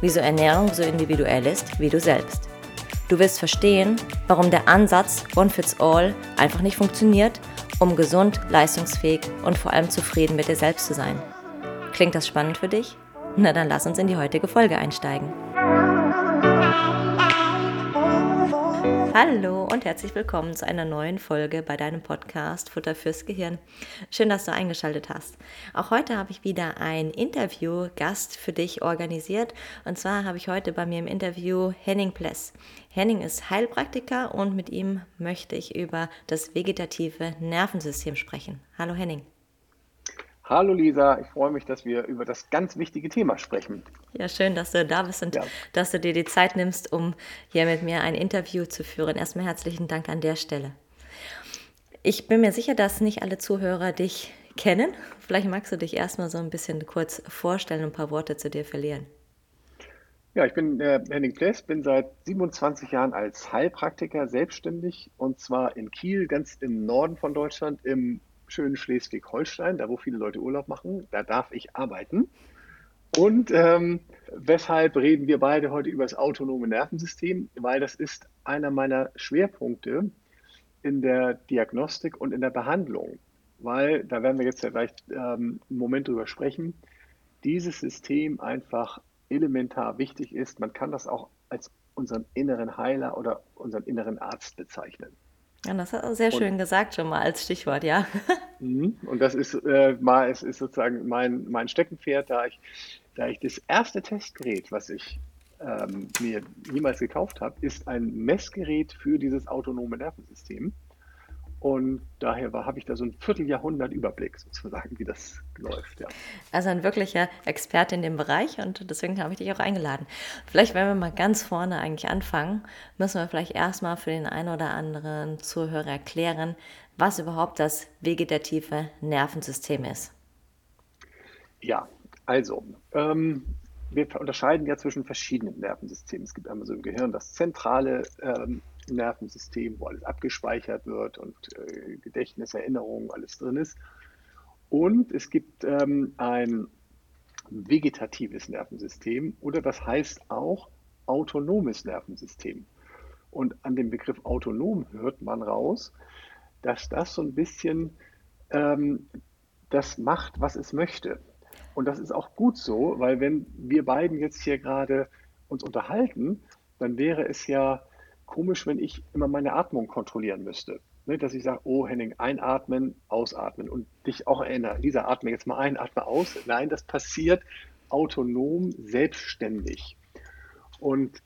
wieso Ernährung so individuell ist wie du selbst. Du wirst verstehen, warum der Ansatz One Fits All einfach nicht funktioniert, um gesund, leistungsfähig und vor allem zufrieden mit dir selbst zu sein. Klingt das spannend für dich? Na dann lass uns in die heutige Folge einsteigen. Hallo und herzlich willkommen zu einer neuen Folge bei deinem Podcast Futter fürs Gehirn. Schön, dass du eingeschaltet hast. Auch heute habe ich wieder ein Interview-Gast für dich organisiert. Und zwar habe ich heute bei mir im Interview Henning Pless. Henning ist Heilpraktiker und mit ihm möchte ich über das vegetative Nervensystem sprechen. Hallo Henning. Hallo Lisa, ich freue mich, dass wir über das ganz wichtige Thema sprechen. Ja, schön, dass du da bist und ja. dass du dir die Zeit nimmst, um hier mit mir ein Interview zu führen. Erstmal herzlichen Dank an der Stelle. Ich bin mir sicher, dass nicht alle Zuhörer dich kennen. Vielleicht magst du dich erstmal so ein bisschen kurz vorstellen und ein paar Worte zu dir verlieren. Ja, ich bin äh, Henning Pless, bin seit 27 Jahren als Heilpraktiker selbstständig und zwar in Kiel, ganz im Norden von Deutschland, im schönen Schleswig-Holstein, da wo viele Leute Urlaub machen. Da darf ich arbeiten. Und ähm, weshalb reden wir beide heute über das autonome Nervensystem? Weil das ist einer meiner Schwerpunkte in der Diagnostik und in der Behandlung. Weil, da werden wir jetzt ja gleich ähm, einen Moment drüber sprechen, dieses System einfach elementar wichtig ist. Man kann das auch als unseren inneren Heiler oder unseren inneren Arzt bezeichnen. Ja, das hat er sehr schön und, gesagt schon mal als Stichwort, ja. Mhm. Und das ist äh, mal, es ist sozusagen mein, mein Steckenpferd, da ich, da ich das erste Testgerät, was ich ähm, mir jemals gekauft habe, ist ein Messgerät für dieses autonome Nervensystem. Und daher habe ich da so ein Vierteljahrhundert Überblick sozusagen, wie das läuft. Ja. Also ein wirklicher Experte in dem Bereich und deswegen habe ich dich auch eingeladen. Vielleicht, wenn wir mal ganz vorne eigentlich anfangen, müssen wir vielleicht erstmal für den einen oder anderen Zuhörer erklären, was überhaupt das vegetative Nervensystem ist. Ja, also ähm, wir unterscheiden ja zwischen verschiedenen Nervensystemen. Es gibt einmal so im Gehirn das zentrale ähm, Nervensystem, wo alles abgespeichert wird und äh, Gedächtnis, Erinnerung, alles drin ist. Und es gibt ähm, ein vegetatives Nervensystem oder das heißt auch autonomes Nervensystem. Und an dem Begriff autonom hört man raus, dass das so ein bisschen ähm, das macht, was es möchte. Und das ist auch gut so, weil wenn wir beiden jetzt hier gerade uns unterhalten, dann wäre es ja komisch, wenn ich immer meine Atmung kontrollieren müsste. Ne, dass ich sage, oh Henning, einatmen, ausatmen und dich auch erinnere, Lisa, atme jetzt mal ein, atme aus. Nein, das passiert autonom, selbstständig. Und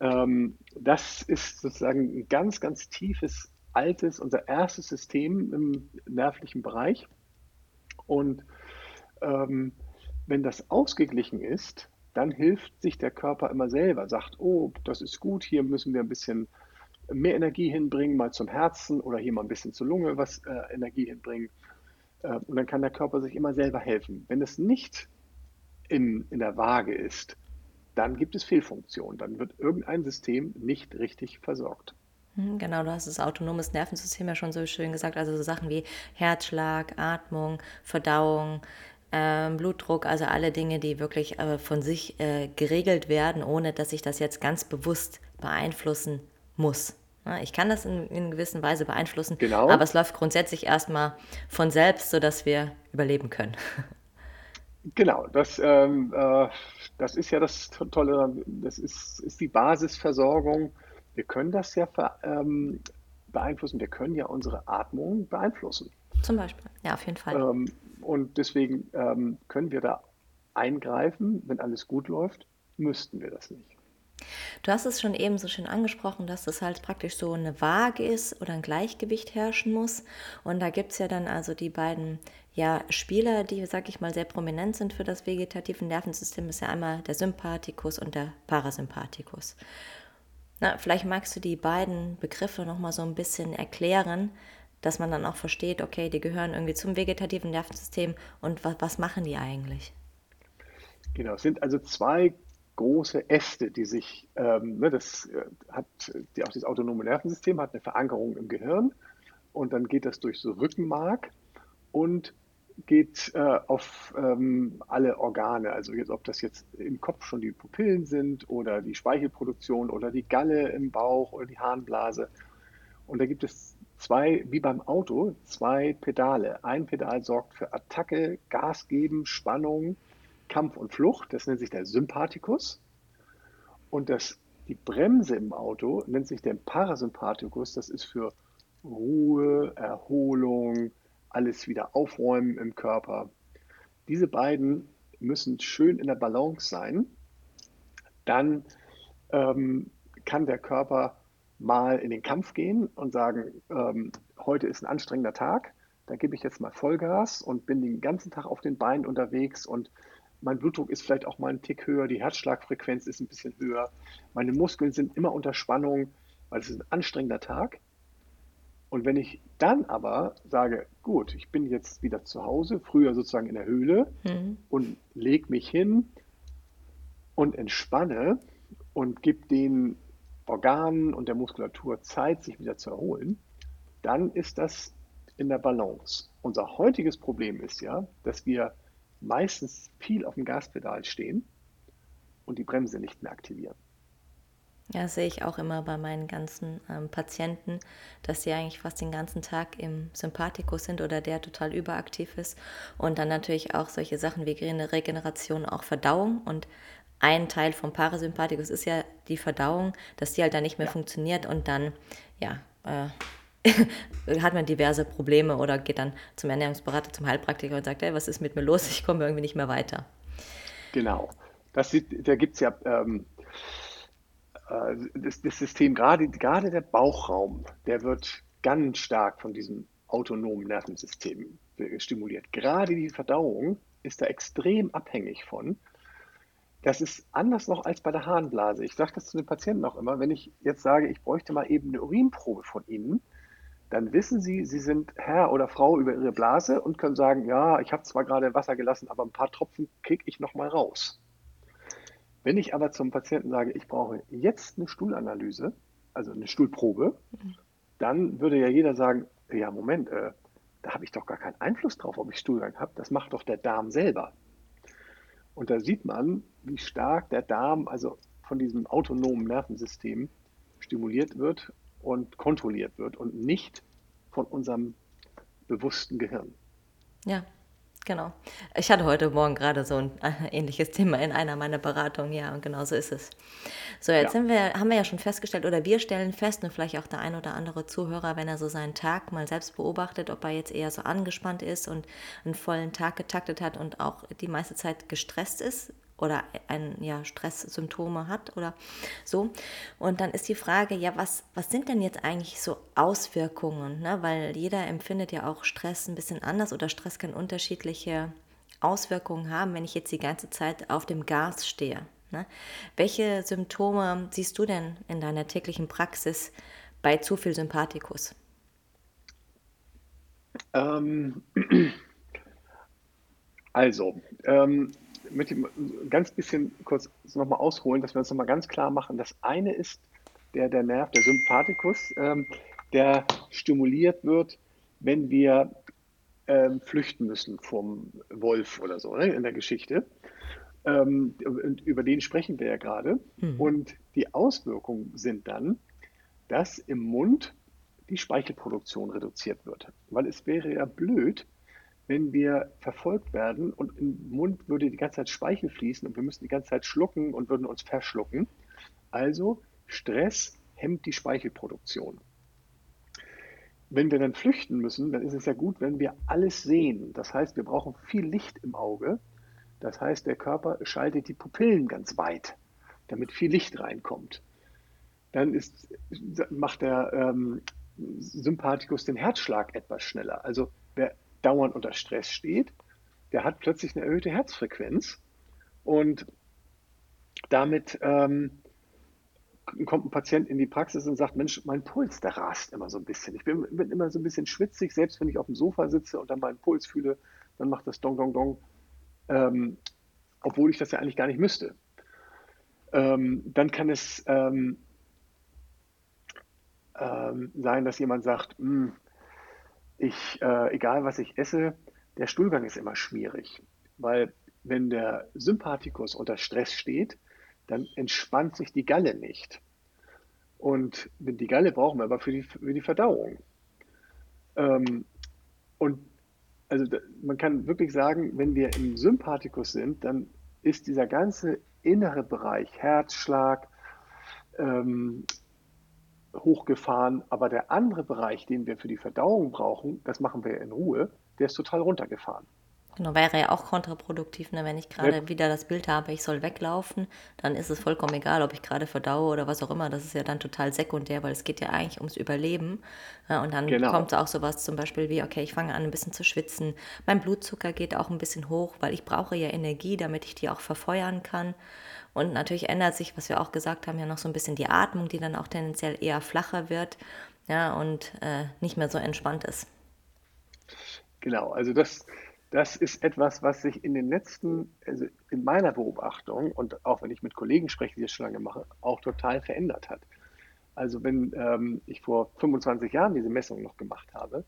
ähm, das ist sozusagen ein ganz, ganz tiefes, altes, unser erstes System im nervlichen Bereich. Und ähm, wenn das ausgeglichen ist, dann hilft sich der Körper immer selber, sagt, oh, das ist gut, hier müssen wir ein bisschen mehr Energie hinbringen, mal zum Herzen oder hier mal ein bisschen zur Lunge was äh, Energie hinbringen. Äh, und dann kann der Körper sich immer selber helfen. Wenn es nicht in, in der Waage ist, dann gibt es Fehlfunktionen. Dann wird irgendein System nicht richtig versorgt. Hm, genau, du hast das autonomes Nervensystem ja schon so schön gesagt. Also so Sachen wie Herzschlag, Atmung, Verdauung, ähm, Blutdruck, also alle Dinge, die wirklich äh, von sich äh, geregelt werden, ohne dass ich das jetzt ganz bewusst beeinflussen muss. Ja, ich kann das in, in gewisser Weise beeinflussen, genau. aber es läuft grundsätzlich erstmal von selbst, sodass wir überleben können. Genau, das, ähm, äh, das ist ja das Tolle, das ist, ist die Basisversorgung. Wir können das ja ähm, beeinflussen, wir können ja unsere Atmung beeinflussen. Zum Beispiel, ja, auf jeden Fall. Ähm, und deswegen ähm, können wir da eingreifen, wenn alles gut läuft, müssten wir das nicht. Du hast es schon eben so schön angesprochen, dass das halt praktisch so eine Waage ist oder ein Gleichgewicht herrschen muss. Und da gibt es ja dann also die beiden ja, Spieler, die, sag ich mal, sehr prominent sind für das vegetative Nervensystem, ist ja einmal der Sympathikus und der Parasympathikus. Na, vielleicht magst du die beiden Begriffe noch mal so ein bisschen erklären, dass man dann auch versteht, okay, die gehören irgendwie zum vegetativen Nervensystem und was, was machen die eigentlich? Genau, es sind also zwei große Äste, die sich, ähm, ne, das äh, hat die, auch das autonome Nervensystem hat eine Verankerung im Gehirn und dann geht das durch so Rückenmark und geht äh, auf ähm, alle Organe, also jetzt, ob das jetzt im Kopf schon die Pupillen sind oder die Speichelproduktion oder die Galle im Bauch oder die Harnblase. Und da gibt es zwei, wie beim Auto, zwei Pedale. Ein Pedal sorgt für Attacke, Gas geben, Spannung, Kampf und Flucht. Das nennt sich der Sympathikus. Und das, die Bremse im Auto nennt sich der Parasympathikus. Das ist für Ruhe, Erholung, alles wieder aufräumen im Körper. Diese beiden müssen schön in der Balance sein. Dann ähm, kann der Körper mal in den Kampf gehen und sagen, ähm, heute ist ein anstrengender Tag, da gebe ich jetzt mal Vollgas und bin den ganzen Tag auf den Beinen unterwegs und mein Blutdruck ist vielleicht auch mal ein Tick höher, die Herzschlagfrequenz ist ein bisschen höher, meine Muskeln sind immer unter Spannung, weil es ist ein anstrengender Tag. Und wenn ich dann aber sage, gut, ich bin jetzt wieder zu Hause, früher sozusagen in der Höhle mhm. und lege mich hin und entspanne und gebe den Organen und der Muskulatur Zeit, sich wieder zu erholen, dann ist das in der Balance. Unser heutiges Problem ist ja, dass wir meistens viel auf dem Gaspedal stehen und die Bremse nicht mehr aktivieren. Ja, sehe ich auch immer bei meinen ganzen ähm, Patienten, dass sie eigentlich fast den ganzen Tag im Sympathikus sind oder der total überaktiv ist. Und dann natürlich auch solche Sachen wie Regeneration, auch Verdauung. Und ein Teil vom Parasympathikus ist ja die Verdauung, dass die halt dann nicht mehr ja. funktioniert und dann, ja, äh, hat man diverse Probleme oder geht dann zum Ernährungsberater, zum Heilpraktiker und sagt, hey, was ist mit mir los? Ich komme irgendwie nicht mehr weiter. Genau. Das, da gibt es ja ähm, äh, das, das System, gerade, gerade der Bauchraum, der wird ganz stark von diesem autonomen Nervensystem stimuliert. Gerade die Verdauung ist da extrem abhängig von. Das ist anders noch als bei der Harnblase. Ich sage das zu den Patienten auch immer, wenn ich jetzt sage, ich bräuchte mal eben eine Urinprobe von Ihnen, dann wissen Sie, Sie sind Herr oder Frau über Ihre Blase und können sagen, ja, ich habe zwar gerade Wasser gelassen, aber ein paar Tropfen kriege ich noch mal raus. Wenn ich aber zum Patienten sage, ich brauche jetzt eine Stuhlanalyse, also eine Stuhlprobe, dann würde ja jeder sagen, ja, Moment, äh, da habe ich doch gar keinen Einfluss drauf, ob ich Stuhlgang habe. Das macht doch der Darm selber. Und da sieht man, wie stark der Darm, also von diesem autonomen Nervensystem, stimuliert wird und kontrolliert wird und nicht von unserem bewussten Gehirn. Ja, Genau. Ich hatte heute Morgen gerade so ein äh, ähnliches Thema in einer meiner Beratungen, ja, und genau so ist es. So, jetzt ja. wir, haben wir ja schon festgestellt, oder wir stellen fest, und vielleicht auch der ein oder andere Zuhörer, wenn er so seinen Tag mal selbst beobachtet, ob er jetzt eher so angespannt ist und einen vollen Tag getaktet hat und auch die meiste Zeit gestresst ist, oder ein ja, Stresssymptome hat oder so. Und dann ist die Frage, ja, was, was sind denn jetzt eigentlich so Auswirkungen? Ne? Weil jeder empfindet ja auch Stress ein bisschen anders oder Stress kann unterschiedliche Auswirkungen haben, wenn ich jetzt die ganze Zeit auf dem Gas stehe. Ne? Welche Symptome siehst du denn in deiner täglichen Praxis bei zu viel Sympathikus? Ähm, also, ähm, möchte ganz bisschen kurz nochmal ausholen, dass wir uns nochmal ganz klar machen. Das eine ist der, der Nerv, der Sympathikus, ähm, der stimuliert wird, wenn wir ähm, flüchten müssen vom Wolf oder so ne, in der Geschichte. Ähm, und über den sprechen wir ja gerade. Mhm. Und die Auswirkungen sind dann, dass im Mund die Speichelproduktion reduziert wird. Weil es wäre ja blöd, wenn wir verfolgt werden und im Mund würde die ganze Zeit Speichel fließen und wir müssen die ganze Zeit schlucken und würden uns verschlucken. Also Stress hemmt die Speichelproduktion. Wenn wir dann flüchten müssen, dann ist es ja gut, wenn wir alles sehen. Das heißt, wir brauchen viel Licht im Auge. Das heißt, der Körper schaltet die Pupillen ganz weit, damit viel Licht reinkommt. Dann ist, macht der ähm, Sympathikus den Herzschlag etwas schneller. Also wer dauernd unter Stress steht, der hat plötzlich eine erhöhte Herzfrequenz und damit ähm, kommt ein Patient in die Praxis und sagt, Mensch, mein Puls, der rast immer so ein bisschen. Ich bin, bin immer so ein bisschen schwitzig, selbst wenn ich auf dem Sofa sitze und dann meinen Puls fühle, dann macht das Dong, Dong, Dong, ähm, obwohl ich das ja eigentlich gar nicht müsste. Ähm, dann kann es ähm, ähm sein, dass jemand sagt, hm, ich, äh, egal was ich esse, der Stuhlgang ist immer schmierig, weil wenn der Sympathikus unter Stress steht, dann entspannt sich die Galle nicht. Und die Galle brauchen wir aber für die, für die Verdauung. Ähm, und also man kann wirklich sagen, wenn wir im Sympathikus sind, dann ist dieser ganze innere Bereich, Herzschlag, ähm, hochgefahren, aber der andere Bereich, den wir für die Verdauung brauchen, das machen wir in Ruhe, der ist total runtergefahren. Genau, wäre ja auch kontraproduktiv, ne? wenn ich gerade ja. wieder das Bild habe, ich soll weglaufen, dann ist es vollkommen egal, ob ich gerade verdaue oder was auch immer. Das ist ja dann total sekundär, weil es geht ja eigentlich ums Überleben. Ja, und dann genau. kommt auch sowas zum Beispiel wie, okay, ich fange an ein bisschen zu schwitzen, mein Blutzucker geht auch ein bisschen hoch, weil ich brauche ja Energie, damit ich die auch verfeuern kann. Und natürlich ändert sich, was wir auch gesagt haben, ja noch so ein bisschen die Atmung, die dann auch tendenziell eher flacher wird ja, und äh, nicht mehr so entspannt ist. Genau, also das, das ist etwas, was sich in den letzten, also in meiner Beobachtung und auch wenn ich mit Kollegen spreche, die das schon lange machen, auch total verändert hat. Also wenn ähm, ich vor 25 Jahren diese Messung noch gemacht habe,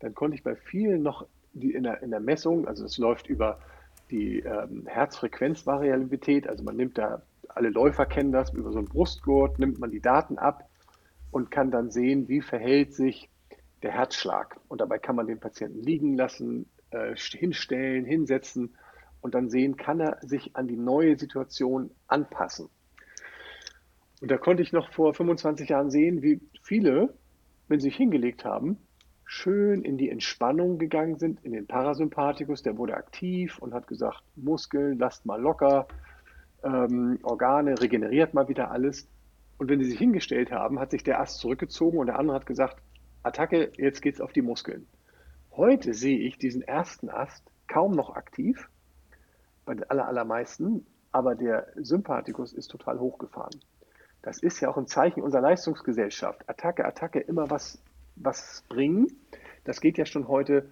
dann konnte ich bei vielen noch die in der, in der Messung, also es läuft über die ähm, Herzfrequenzvariabilität, also man nimmt da, alle Läufer kennen das, über so einen Brustgurt nimmt man die Daten ab und kann dann sehen, wie verhält sich der Herzschlag. Und dabei kann man den Patienten liegen lassen, äh, hinstellen, hinsetzen und dann sehen, kann er sich an die neue Situation anpassen. Und da konnte ich noch vor 25 Jahren sehen, wie viele, wenn sie sich hingelegt haben, schön in die Entspannung gegangen sind, in den Parasympathikus, der wurde aktiv und hat gesagt, Muskeln, lasst mal locker, ähm, Organe, regeneriert mal wieder alles. Und wenn sie sich hingestellt haben, hat sich der Ast zurückgezogen und der andere hat gesagt, Attacke, jetzt geht's auf die Muskeln. Heute sehe ich diesen ersten Ast kaum noch aktiv, bei den allermeisten, aber der Sympathikus ist total hochgefahren. Das ist ja auch ein Zeichen unserer Leistungsgesellschaft. Attacke, Attacke, immer was, was bringen. Das geht ja schon heute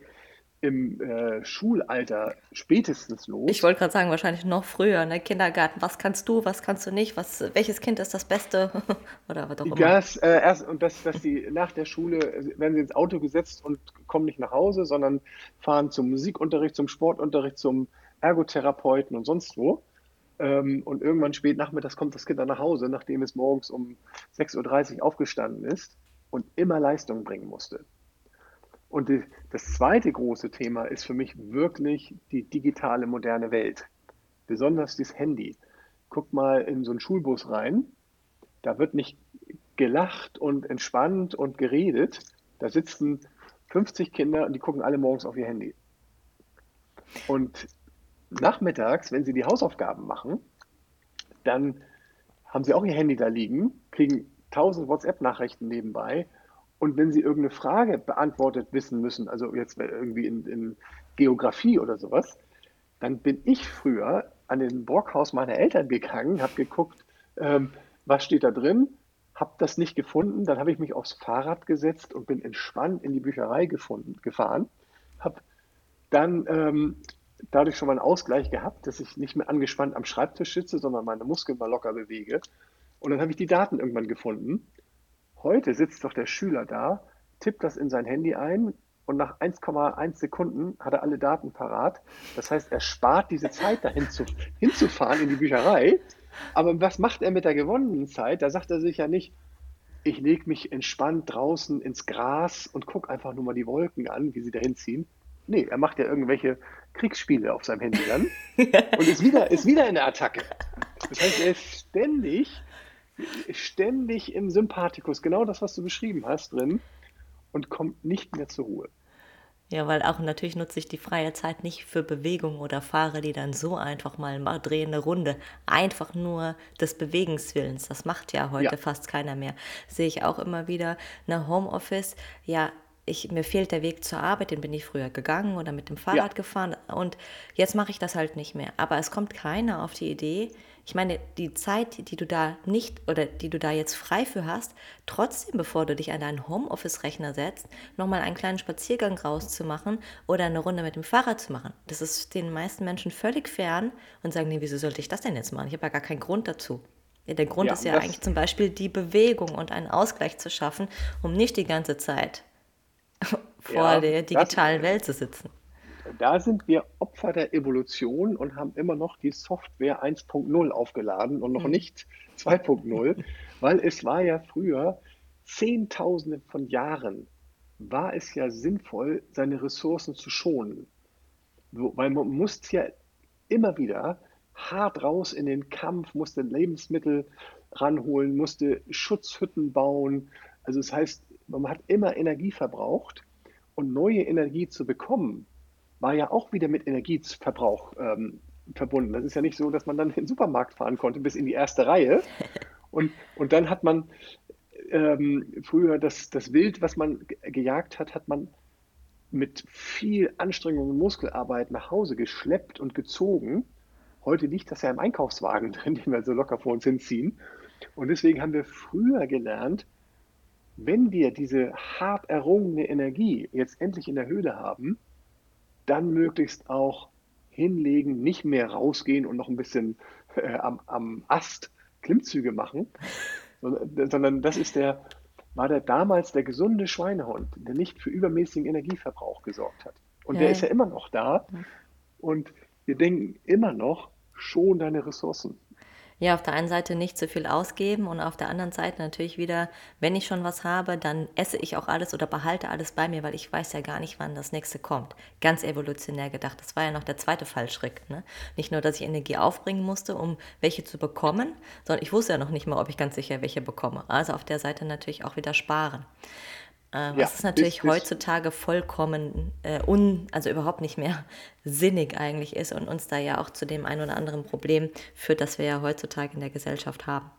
im äh, Schulalter spätestens los. Ich wollte gerade sagen, wahrscheinlich noch früher, ne? Kindergarten. Was kannst du, was kannst du nicht? Was, welches Kind ist das Beste? Oder was auch immer. Das, äh, erst, und das, dass die nach der Schule werden sie ins Auto gesetzt und kommen nicht nach Hause, sondern fahren zum Musikunterricht, zum Sportunterricht, zum Ergotherapeuten und sonst wo. Ähm, und irgendwann spät nachmittags kommt das Kind dann nach Hause, nachdem es morgens um 6.30 Uhr aufgestanden ist und immer Leistung bringen musste. Und das zweite große Thema ist für mich wirklich die digitale moderne Welt. Besonders das Handy. Guck mal in so einen Schulbus rein. Da wird nicht gelacht und entspannt und geredet. Da sitzen 50 Kinder und die gucken alle morgens auf ihr Handy. Und nachmittags, wenn sie die Hausaufgaben machen, dann haben sie auch ihr Handy da liegen, kriegen 1000 WhatsApp-Nachrichten nebenbei und wenn Sie irgendeine Frage beantwortet wissen müssen, also jetzt irgendwie in, in Geografie oder sowas, dann bin ich früher an den Brockhaus meiner Eltern gegangen, habe geguckt, ähm, was steht da drin, habe das nicht gefunden, dann habe ich mich aufs Fahrrad gesetzt und bin entspannt in die Bücherei gefunden, gefahren, habe dann ähm, dadurch schon mal einen Ausgleich gehabt, dass ich nicht mehr angespannt am Schreibtisch sitze, sondern meine Muskeln mal locker bewege. Und dann habe ich die Daten irgendwann gefunden Heute sitzt doch der Schüler da, tippt das in sein Handy ein und nach 1,1 Sekunden hat er alle Daten parat. Das heißt, er spart diese Zeit dahin zu, hinzufahren in die Bücherei. Aber was macht er mit der gewonnenen Zeit? Da sagt er sich ja nicht, ich lege mich entspannt draußen ins Gras und gucke einfach nur mal die Wolken an, wie sie dahin ziehen. Nee, er macht ja irgendwelche Kriegsspiele auf seinem Handy dann und ist wieder, ist wieder in der Attacke. Das heißt, er ist ständig ständig im Sympathikus, genau das, was du beschrieben hast, drin und kommt nicht mehr zur Ruhe. Ja, weil auch natürlich nutze ich die freie Zeit nicht für Bewegung oder fahre die dann so einfach mal, mal drehe eine Runde. Einfach nur des Bewegungswillens. Das macht ja heute ja. fast keiner mehr. Sehe ich auch immer wieder. Eine Homeoffice, ja, ich, mir fehlt der Weg zur Arbeit, den bin ich früher gegangen oder mit dem Fahrrad ja. gefahren und jetzt mache ich das halt nicht mehr. Aber es kommt keiner auf die Idee, ich meine, die Zeit, die du da nicht oder die du da jetzt frei für hast, trotzdem, bevor du dich an deinen Homeoffice-Rechner setzt, nochmal einen kleinen Spaziergang rauszumachen oder eine Runde mit dem Fahrrad zu machen. Das ist den meisten Menschen völlig fern und sagen, nee, wieso sollte ich das denn jetzt machen? Ich habe ja gar keinen Grund dazu. Ja, der Grund ja, ist ja eigentlich zum Beispiel die Bewegung und einen Ausgleich zu schaffen, um nicht die ganze Zeit vor ja, der digitalen das, Welt zu sitzen. Da sind wir Opfer der Evolution und haben immer noch die Software 1.0 aufgeladen und noch mhm. nicht 2.0, weil es war ja früher Zehntausende von Jahren war es ja sinnvoll, seine Ressourcen zu schonen. Weil man musste ja immer wieder hart raus in den Kampf, musste Lebensmittel ranholen, musste Schutzhütten bauen. Also das heißt, man hat immer Energie verbraucht und neue Energie zu bekommen, war ja auch wieder mit Energieverbrauch ähm, verbunden. Das ist ja nicht so, dass man dann in den Supermarkt fahren konnte bis in die erste Reihe. Und, und dann hat man ähm, früher das, das Wild, was man gejagt hat, hat man mit viel Anstrengung und Muskelarbeit nach Hause geschleppt und gezogen. Heute liegt das ja im Einkaufswagen drin, den wir so locker vor uns hinziehen. Und deswegen haben wir früher gelernt, wenn wir diese hart errungene Energie jetzt endlich in der Höhle haben, dann möglichst auch hinlegen, nicht mehr rausgehen und noch ein bisschen äh, am, am, Ast Klimmzüge machen, sondern, sondern das ist der, war der damals der gesunde Schweinehund, der nicht für übermäßigen Energieverbrauch gesorgt hat. Und ja. der ist ja immer noch da. Und wir denken immer noch, schon deine Ressourcen ja, auf der einen Seite nicht zu viel ausgeben und auf der anderen Seite natürlich wieder, wenn ich schon was habe, dann esse ich auch alles oder behalte alles bei mir, weil ich weiß ja gar nicht, wann das nächste kommt. Ganz evolutionär gedacht. Das war ja noch der zweite Fallschritt. Ne? Nicht nur, dass ich Energie aufbringen musste, um welche zu bekommen, sondern ich wusste ja noch nicht mal, ob ich ganz sicher welche bekomme. Also auf der Seite natürlich auch wieder sparen. Äh, was ja, ist natürlich bis heutzutage vollkommen äh, un, also überhaupt nicht mehr sinnig eigentlich ist und uns da ja auch zu dem einen oder anderen Problem führt, das wir ja heutzutage in der Gesellschaft haben.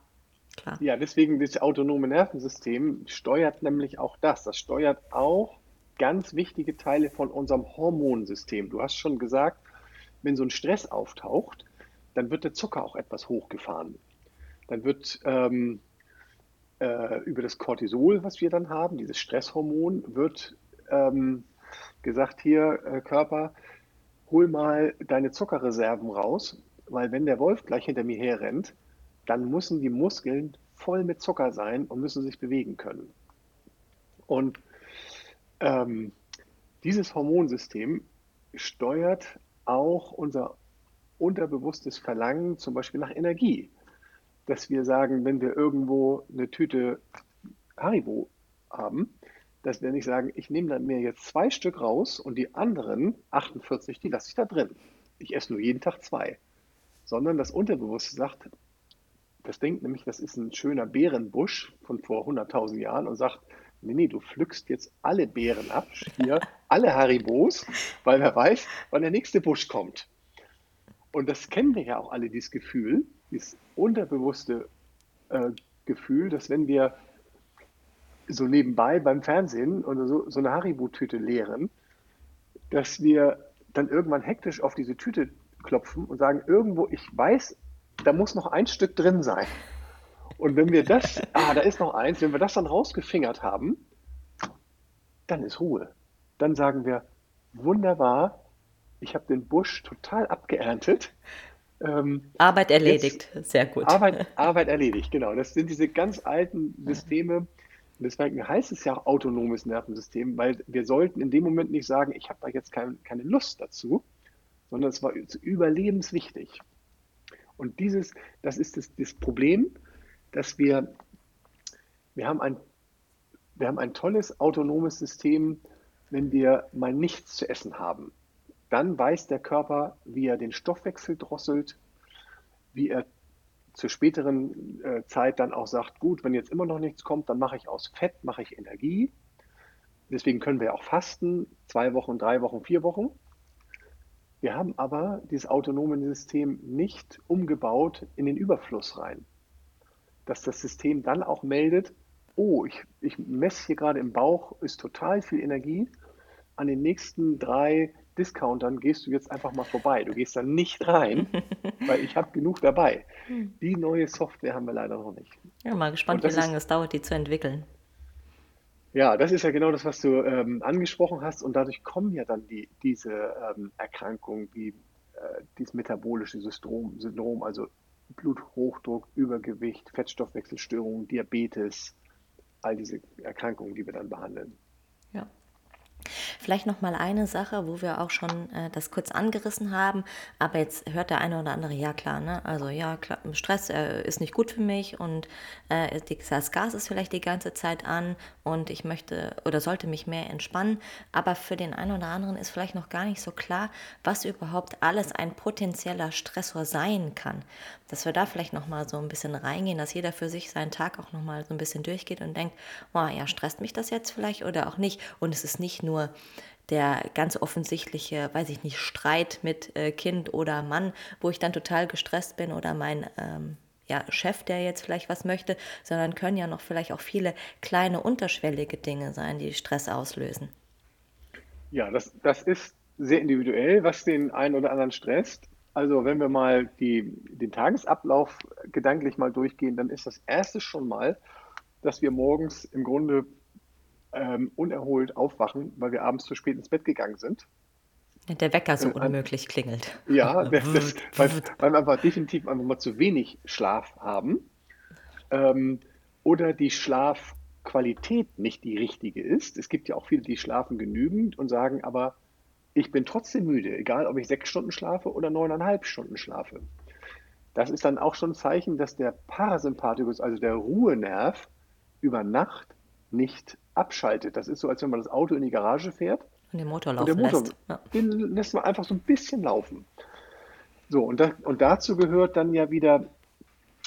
Klar. Ja, deswegen das autonome Nervensystem steuert nämlich auch das. Das steuert auch ganz wichtige Teile von unserem Hormonsystem. Du hast schon gesagt, wenn so ein Stress auftaucht, dann wird der Zucker auch etwas hochgefahren. Dann wird ähm, äh, über das Cortisol, was wir dann haben, dieses Stresshormon, wird ähm, gesagt, hier äh, Körper, hol mal deine Zuckerreserven raus, weil wenn der Wolf gleich hinter mir herrennt, dann müssen die Muskeln voll mit Zucker sein und müssen sich bewegen können. Und ähm, dieses Hormonsystem steuert auch unser unterbewusstes Verlangen zum Beispiel nach Energie dass wir sagen, wenn wir irgendwo eine Tüte Haribo haben, dass wir nicht sagen, ich nehme dann mir jetzt zwei Stück raus und die anderen 48, die lasse ich da drin. Ich esse nur jeden Tag zwei. Sondern das Unterbewusste sagt, das denkt nämlich, das ist ein schöner Beerenbusch von vor 100.000 Jahren und sagt, nee, nee, du pflückst jetzt alle Beeren ab, hier alle Haribos, weil wer weiß, wann der nächste Busch kommt. Und das kennen wir ja auch alle, dieses Gefühl, dieses unterbewusste äh, Gefühl, dass wenn wir so nebenbei beim Fernsehen oder so, so eine Haribo-Tüte leeren, dass wir dann irgendwann hektisch auf diese Tüte klopfen und sagen, irgendwo, ich weiß, da muss noch ein Stück drin sein. Und wenn wir das, ah, da ist noch eins, wenn wir das dann rausgefingert haben, dann ist Ruhe. Dann sagen wir, wunderbar, ich habe den Busch total abgeerntet ähm, Arbeit erledigt, jetzt, sehr gut. Arbeit, Arbeit erledigt, genau. Das sind diese ganz alten Systeme. Deswegen heißt es ja auch autonomes Nervensystem, weil wir sollten in dem Moment nicht sagen, ich habe da jetzt kein, keine Lust dazu, sondern es war überlebenswichtig. Und dieses, das ist das, das Problem, dass wir, wir haben ein, wir haben ein tolles autonomes System, wenn wir mal nichts zu essen haben dann weiß der Körper, wie er den Stoffwechsel drosselt, wie er zur späteren äh, Zeit dann auch sagt, gut, wenn jetzt immer noch nichts kommt, dann mache ich aus Fett, mache ich Energie. Deswegen können wir auch fasten, zwei Wochen, drei Wochen, vier Wochen. Wir haben aber dieses autonome System nicht umgebaut in den Überfluss rein. Dass das System dann auch meldet, oh, ich, ich messe hier gerade im Bauch, ist total viel Energie. An den nächsten drei Discountern gehst du jetzt einfach mal vorbei. Du gehst da nicht rein, weil ich habe genug dabei. Hm. Die neue Software haben wir leider noch nicht. Ja, mal gespannt, wie lange es dauert, die zu entwickeln. Ja, das ist ja genau das, was du ähm, angesprochen hast. Und dadurch kommen ja dann die, diese ähm, Erkrankungen wie äh, dieses metabolische Syndrom, Syndrom, also Bluthochdruck, Übergewicht, Fettstoffwechselstörungen, Diabetes, all diese Erkrankungen, die wir dann behandeln. Ja. Vielleicht noch mal eine Sache, wo wir auch schon äh, das kurz angerissen haben, aber jetzt hört der eine oder andere, ja klar, ne? also ja, klar, Stress äh, ist nicht gut für mich und äh, das Gas ist vielleicht die ganze Zeit an und ich möchte oder sollte mich mehr entspannen, aber für den einen oder anderen ist vielleicht noch gar nicht so klar, was überhaupt alles ein potenzieller Stressor sein kann. Dass wir da vielleicht noch mal so ein bisschen reingehen, dass jeder für sich seinen Tag auch noch mal so ein bisschen durchgeht und denkt, oh, ja, stresst mich das jetzt vielleicht oder auch nicht und es ist nicht nur nur der ganz offensichtliche, weiß ich nicht, Streit mit äh, Kind oder Mann, wo ich dann total gestresst bin oder mein ähm, ja, Chef, der jetzt vielleicht was möchte, sondern können ja noch vielleicht auch viele kleine unterschwellige Dinge sein, die Stress auslösen. Ja, das, das ist sehr individuell, was den einen oder anderen stresst. Also wenn wir mal die, den Tagesablauf gedanklich mal durchgehen, dann ist das erste schon mal, dass wir morgens im Grunde ähm, unerholt aufwachen, weil wir abends zu spät ins Bett gegangen sind. Der Wecker so unmöglich klingelt. Ja, das, weil, weil wir einfach definitiv einfach mal zu wenig Schlaf haben. Ähm, oder die Schlafqualität nicht die richtige ist. Es gibt ja auch viele, die schlafen genügend und sagen, aber ich bin trotzdem müde, egal ob ich sechs Stunden schlafe oder neuneinhalb Stunden schlafe. Das ist dann auch schon ein Zeichen, dass der Parasympathikus, also der Ruhenerv, über Nacht nicht abschaltet. Das ist so, als wenn man das Auto in die Garage fährt. Und den Motor laufen Motor, lässt. Ja. Den lässt man einfach so ein bisschen laufen. So, und, da, und dazu gehört dann ja wieder,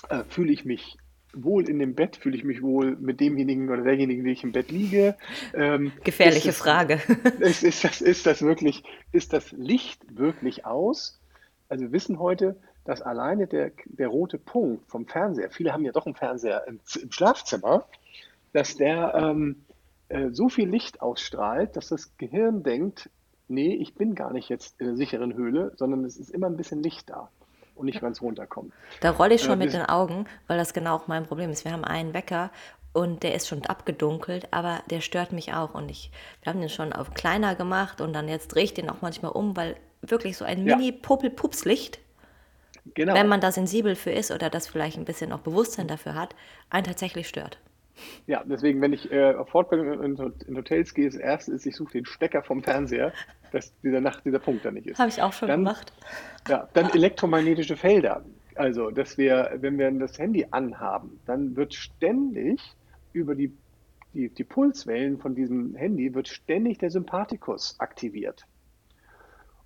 äh, fühle ich mich wohl in dem Bett, fühle ich mich wohl mit demjenigen oder derjenigen, die ich im Bett liege. Ähm, Gefährliche ist Frage. Ist, ist, das, ist das wirklich, ist das Licht wirklich aus? Also wir wissen heute, dass alleine der, der rote Punkt vom Fernseher, viele haben ja doch einen Fernseher im, im Schlafzimmer, dass der ähm, äh, so viel Licht ausstrahlt, dass das Gehirn denkt, nee, ich bin gar nicht jetzt in der sicheren Höhle, sondern es ist immer ein bisschen Licht da und nicht ganz runterkommen. Da rolle ich schon äh, mit den Augen, weil das genau auch mein Problem ist. Wir haben einen Wecker und der ist schon abgedunkelt, aber der stört mich auch und ich, wir haben den schon auf kleiner gemacht und dann jetzt drehe ich den auch manchmal um, weil wirklich so ein Mini-Puppel-Pups-Licht, genau. wenn man da sensibel für ist oder das vielleicht ein bisschen auch Bewusstsein dafür hat, einen tatsächlich stört. Ja, deswegen, wenn ich äh, auf Fortbildung in, in, Hotels gehe, das erste ist, ich suche den Stecker vom Fernseher, dass dieser Nacht dieser Punkt da nicht ist. Habe ich auch schon dann, gemacht. Ja, dann elektromagnetische Felder. Also, dass wir, wenn wir das Handy anhaben, dann wird ständig über die, die, die Pulswellen von diesem Handy wird ständig der Sympathikus aktiviert.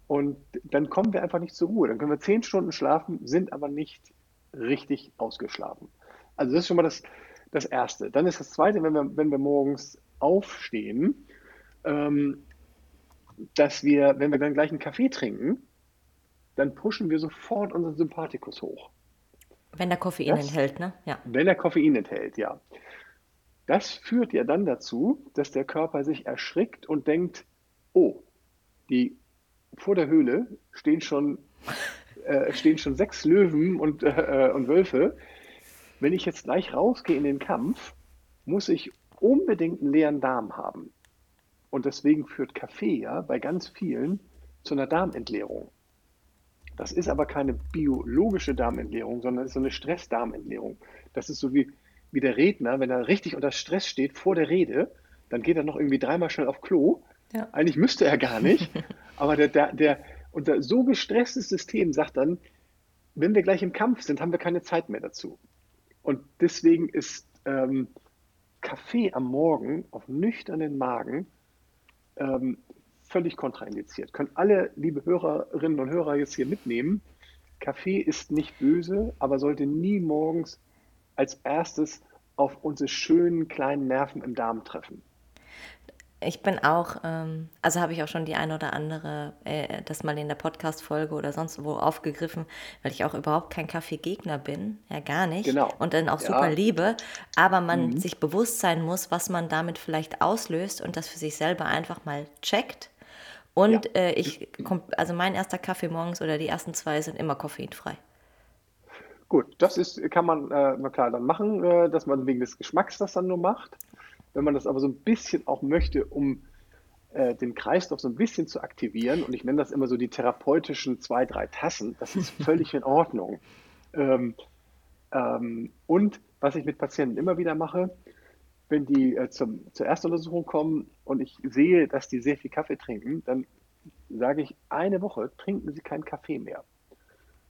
Und dann kommen wir einfach nicht zur Ruhe. Dann können wir zehn Stunden schlafen, sind aber nicht richtig ausgeschlafen. Also das ist schon mal das, das Erste. Dann ist das Zweite, wenn wir, wenn wir morgens aufstehen, ähm, dass wir, wenn wir dann gleich einen Kaffee trinken, dann pushen wir sofort unseren Sympathikus hoch. Wenn der Koffein das, enthält, ne? Ja. Wenn der Koffein enthält, ja. Das führt ja dann dazu, dass der Körper sich erschrickt und denkt, oh, die vor der Höhle stehen schon, äh, stehen schon sechs Löwen und, äh, und Wölfe wenn ich jetzt gleich rausgehe in den Kampf, muss ich unbedingt einen leeren Darm haben. Und deswegen führt Kaffee ja bei ganz vielen zu einer Darmentleerung. Das ist aber keine biologische Darmentleerung, sondern ist so eine Stressdarmentleerung. Das ist so wie, wie der Redner, wenn er richtig unter Stress steht vor der Rede, dann geht er noch irgendwie dreimal schnell auf Klo. Ja. Eigentlich müsste er gar nicht, aber der, der, der unser so gestresstes System sagt dann, wenn wir gleich im Kampf sind, haben wir keine Zeit mehr dazu. Und deswegen ist ähm, Kaffee am Morgen auf nüchternen Magen ähm, völlig kontraindiziert. Können alle liebe Hörerinnen und Hörer jetzt hier mitnehmen. Kaffee ist nicht böse, aber sollte nie morgens als erstes auf unsere schönen kleinen Nerven im Darm treffen. Ich bin auch, ähm, also habe ich auch schon die eine oder andere, äh, das mal in der Podcast-Folge oder sonst wo aufgegriffen, weil ich auch überhaupt kein Kaffeegegner bin, ja gar nicht. Genau. Und dann auch Ja. super liebe, aber man Mhm. sich bewusst sein muss, was man damit vielleicht auslöst und das für sich selber einfach mal checkt. Und Ja. äh, ich, also mein erster Kaffee morgens oder die ersten zwei sind immer koffeinfrei. Gut, das ist, kann man äh, klar dann machen, äh, dass man wegen des Geschmacks das dann nur macht. Wenn man das aber so ein bisschen auch möchte, um äh, den Kreislauf so ein bisschen zu aktivieren, und ich nenne das immer so die therapeutischen zwei, drei Tassen, das ist völlig in Ordnung. Ähm, ähm, und was ich mit Patienten immer wieder mache, wenn die äh, zum, zur Erstuntersuchung kommen und ich sehe, dass die sehr viel Kaffee trinken, dann sage ich, eine Woche trinken sie keinen Kaffee mehr.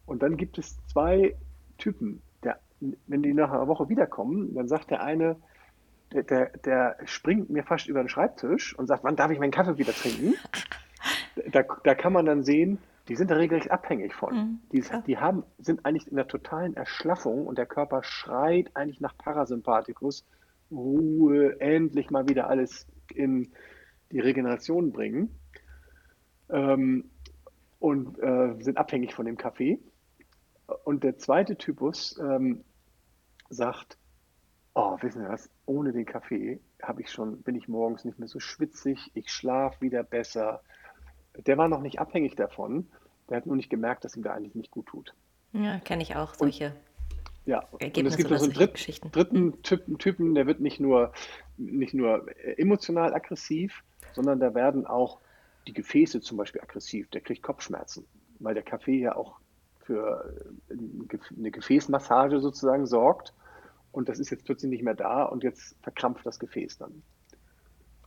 Und dann gibt es zwei Typen. Der, wenn die nach einer Woche wiederkommen, dann sagt der eine, der, der, der springt mir fast über den Schreibtisch und sagt, wann darf ich meinen Kaffee wieder trinken? Da, da kann man dann sehen, die sind da regelrecht abhängig von. Mhm, Die, die haben, sind eigentlich in der totalen Erschlaffung und der Körper schreit eigentlich nach Parasympathikus, Ruhe, endlich mal wieder alles in die Regeneration bringen ähm, und äh, sind abhängig von dem Kaffee. Und der zweite Typus ähm, sagt, oh, wissen Sie was, ohne den Kaffee habe ich schon, bin ich morgens nicht mehr so schwitzig, ich schlafe wieder besser. Der war noch nicht abhängig davon, der hat nur nicht gemerkt, dass ihm da eigentlich nicht gut tut. Ja, kenne ich auch solche. Ja, und es gibt noch so einen dritt, dritten Typen, Typen, der wird nicht nur, nicht nur äh, emotional aggressiv, sondern da werden auch die Gefäße zum Beispiel aggressiv. Der kriegt Kopfschmerzen, weil der Kaffee ja auch für äh, eine Gefäßmassage sozusagen sorgt. Und das ist jetzt plötzlich nicht mehr da und jetzt verkrampft das Gefäß dann.